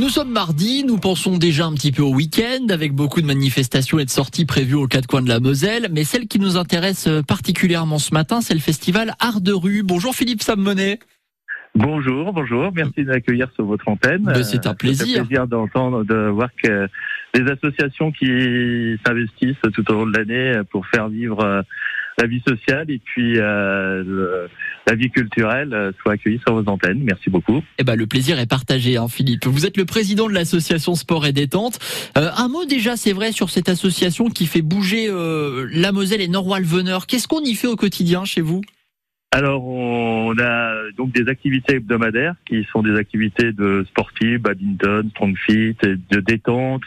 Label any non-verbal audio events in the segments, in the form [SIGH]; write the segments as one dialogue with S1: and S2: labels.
S1: Nous sommes mardi, nous pensons déjà un petit peu au week-end avec beaucoup de manifestations et de sorties prévues aux quatre coins de la Moselle. Mais celle qui nous intéresse particulièrement ce matin, c'est le festival Art de rue. Bonjour Philippe Sammonet.
S2: Bonjour, bonjour. Merci d'accueillir sur votre antenne.
S1: Ben, c'est un plaisir.
S2: C'est un plaisir d'entendre, de voir que les associations qui s'investissent tout au long de l'année pour faire vivre euh, la vie sociale et puis euh, la vie culturelle euh, soient accueillies sur vos antennes. Merci beaucoup.
S1: Eh ben, le plaisir est partagé, hein, Philippe. Vous êtes le président de l'association Sport et Détente. Euh, un mot déjà, c'est vrai, sur cette association qui fait bouger euh, la Moselle et Nord-Veneur. Qu'est-ce qu'on y fait au quotidien chez vous?
S2: Alors, on a donc des activités hebdomadaires qui sont des activités de sportives, badminton, strong fit, de détente,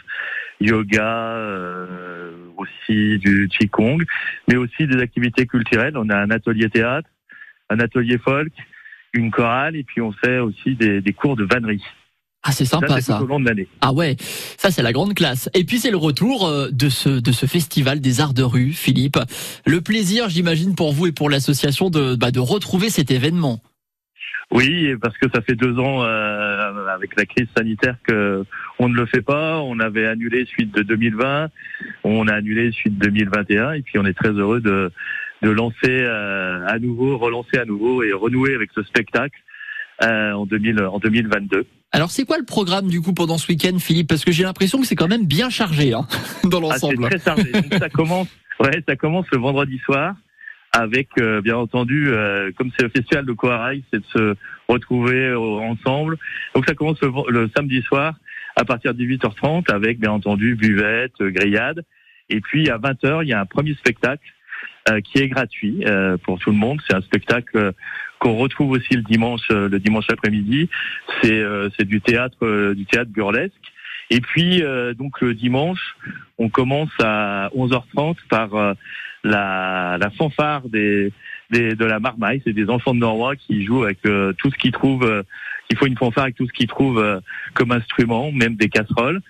S2: yoga, euh, aussi du qigong, mais aussi des activités culturelles. On a un atelier théâtre, un atelier folk, une chorale, et puis on fait aussi des, des cours de vannerie.
S1: Ah, c'est sympa ça.
S2: Tout au long de l'année.
S1: Ah ouais, ça c'est la grande classe. Et puis c'est le retour euh, de ce de ce festival des arts de rue, Philippe. Le plaisir, j'imagine pour vous et pour l'association de bah, de retrouver cet événement.
S2: Oui, parce que ça fait deux ans euh, avec la crise sanitaire que on ne le fait pas. On avait annulé suite de 2020, on a annulé suite 2021, et puis on est très heureux de de lancer euh, à nouveau, relancer à nouveau et renouer avec ce spectacle euh, en 2000 en 2022.
S1: Alors c'est quoi le programme du coup pendant ce week-end, Philippe? Parce que j'ai l'impression que c'est quand même bien chargé hein, [LAUGHS] dans l'ensemble.
S2: Ah, c'est très chargé. Donc, ça commence, ouais, ça commence le vendredi soir avec euh, bien entendu, euh, comme c'est le festival de Coarail, c'est de se retrouver euh, ensemble. Donc ça commence le, samedi soir à partir de 18h30 avec bien entendu buvette, grillade. Et puis à 20h, il y a un premier spectacle qui est gratuit pour tout le monde. C'est un spectacle qu'on retrouve aussi le dimanche, le dimanche après-midi. C'est c'est du théâtre, du théâtre burlesque. Et puis donc le dimanche, on commence à 11h30 par la, la fanfare des, des, de la marmaille. C'est des enfants de Norrois qui jouent avec euh, tout ce qu'ils trouvent. Euh, il faut une fanfare avec tout ce qu'ils trouvent euh, comme instrument, même des casseroles.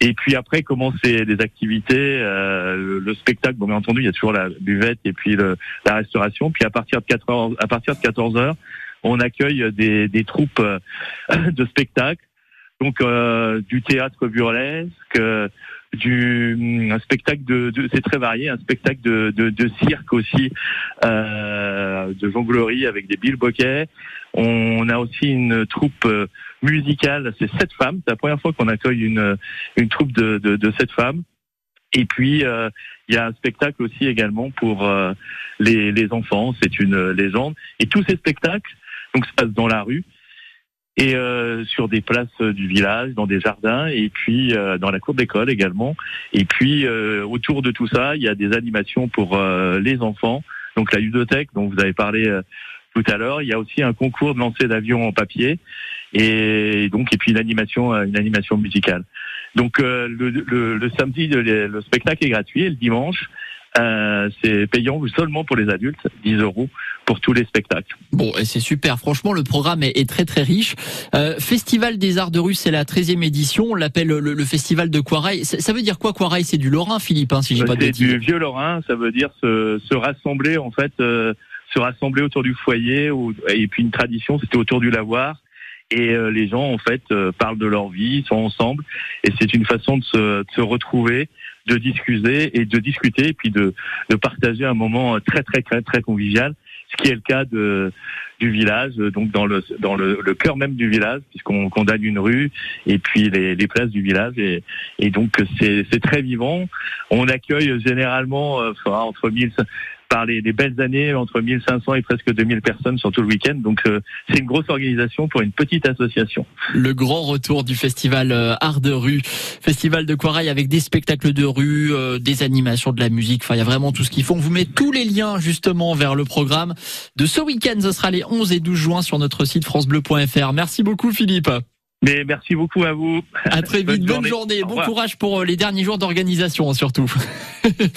S2: Et puis après commencent des activités, le, spectacle. Bon, bien entendu, il y a toujours la buvette et puis le, la restauration. Puis à partir de 4 heures, à partir de 14 heures, on accueille des, des troupes [LAUGHS] de spectacles. Donc du théâtre burlesque, du un spectacle de, de c'est très varié, un spectacle de, de, de cirque aussi, euh, de jonglerie avec des bilboquets. On a aussi une troupe euh, musicale, c'est sept femmes. C'est la première fois qu'on accueille une une troupe de, de, de sept femmes. Et puis euh, il y a un spectacle aussi également pour euh, les, les enfants. C'est une légende. Et tous ces spectacles donc se passent dans la rue et euh, sur des places du village, dans des jardins, et puis euh, dans la cour d'école également. Et puis euh, autour de tout ça, il y a des animations pour les enfants, donc la ludothèque dont vous avez parlé tout à l'heure. Il y a aussi un concours de lancer d'avion en papier, et donc et puis une animation, une animation musicale. Donc le, le, le, samedi, le spectacle est gratuit, et le dimanche, euh, c'est payant seulement pour les adultes, 10 euros pour tous les spectacles.
S1: Bon, et c'est super. Franchement, le programme est, très très riche. Euh, festival des Arts de rue, c'est la 13e édition. On l'appelle le, festival de Quarail. Ça, veut dire quoi Quarail C'est du Lorrain, Philippe, hein, si j'ai pas
S2: de C'est du vieux Lorrain. Ça veut dire se, se rassembler en fait, euh, se rassembler autour du foyer. Ou, et puis une tradition, c'était autour du lavoir et euh, les gens en fait euh, parlent de leur vie, sont ensemble et c'est une façon de se, de se, retrouver, de discuter et de discuter et puis de, de partager un moment très très très très convivial, ce qui est le cas du village, donc dans le cœur même du village, puisqu'on condamne une rue et puis les, places du village et, et donc c'est très vivant. On accueille généralement euh, entre 1000 par les, belles années entre 1500 et presque 2000 personnes sur tout le week-end. Donc euh, c'est une grosse organisation pour une petite association.
S1: Le grand retour du festival euh, Art de rue, festival de Quarail avec des spectacles de rue, euh, des animations, de la musique. Enfin, il y a vraiment tout ce qu'il faut. On vous met tous les liens justement vers le programme de ce week-end. Ce sera les 11 et 12 juin sur notre site francebleu.fr. Merci beaucoup Philippe.
S2: Mais merci beaucoup à vous.
S1: À très [LAUGHS] vite. Bonne, journée. Bon courage pour les derniers jours d'organisation surtout. [LAUGHS]